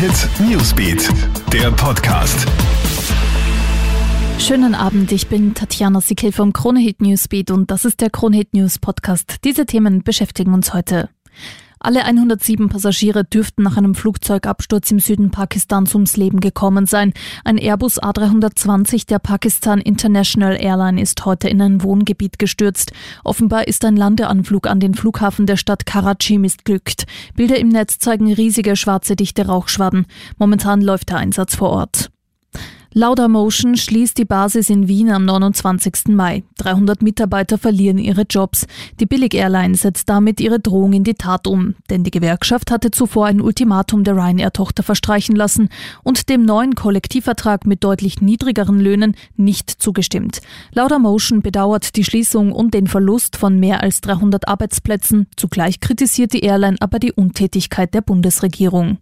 Hit Newsbeat, der Podcast. Schönen Abend, ich bin Tatjana Sickel vom Kronehit Newsbeat und das ist der Kronehit News Podcast. Diese Themen beschäftigen uns heute. Alle 107 Passagiere dürften nach einem Flugzeugabsturz im Süden Pakistans ums Leben gekommen sein. Ein Airbus A320 der Pakistan International Airline ist heute in ein Wohngebiet gestürzt. Offenbar ist ein Landeanflug an den Flughafen der Stadt Karachi missglückt. Bilder im Netz zeigen riesige schwarze dichte Rauchschwaden. Momentan läuft der Einsatz vor Ort. Laudamotion schließt die Basis in Wien am 29. Mai. 300 Mitarbeiter verlieren ihre Jobs. Die Billig Airline setzt damit ihre Drohung in die Tat um, denn die Gewerkschaft hatte zuvor ein Ultimatum der Ryanair-Tochter verstreichen lassen und dem neuen Kollektivvertrag mit deutlich niedrigeren Löhnen nicht zugestimmt. Laudamotion bedauert die Schließung und den Verlust von mehr als 300 Arbeitsplätzen. Zugleich kritisiert die Airline aber die Untätigkeit der Bundesregierung.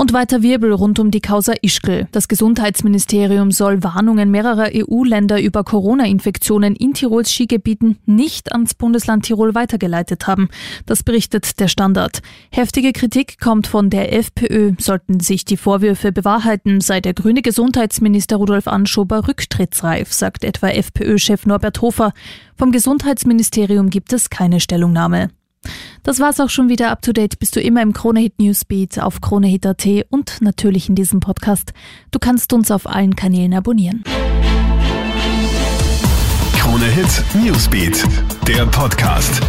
Und weiter Wirbel rund um die Causa Ischgl. Das Gesundheitsministerium soll Warnungen mehrerer EU-Länder über Corona-Infektionen in Tirols Skigebieten nicht ans Bundesland Tirol weitergeleitet haben. Das berichtet der Standard. Heftige Kritik kommt von der FPÖ. Sollten sich die Vorwürfe bewahrheiten, sei der grüne Gesundheitsminister Rudolf Anschober rücktrittsreif, sagt etwa FPÖ-Chef Norbert Hofer. Vom Gesundheitsministerium gibt es keine Stellungnahme. Das war's auch schon wieder up to date. Bist du immer im Kronehit Newsbeat auf Kronehit.at und natürlich in diesem Podcast. Du kannst uns auf allen Kanälen abonnieren. Kronehit Newsbeat, der Podcast.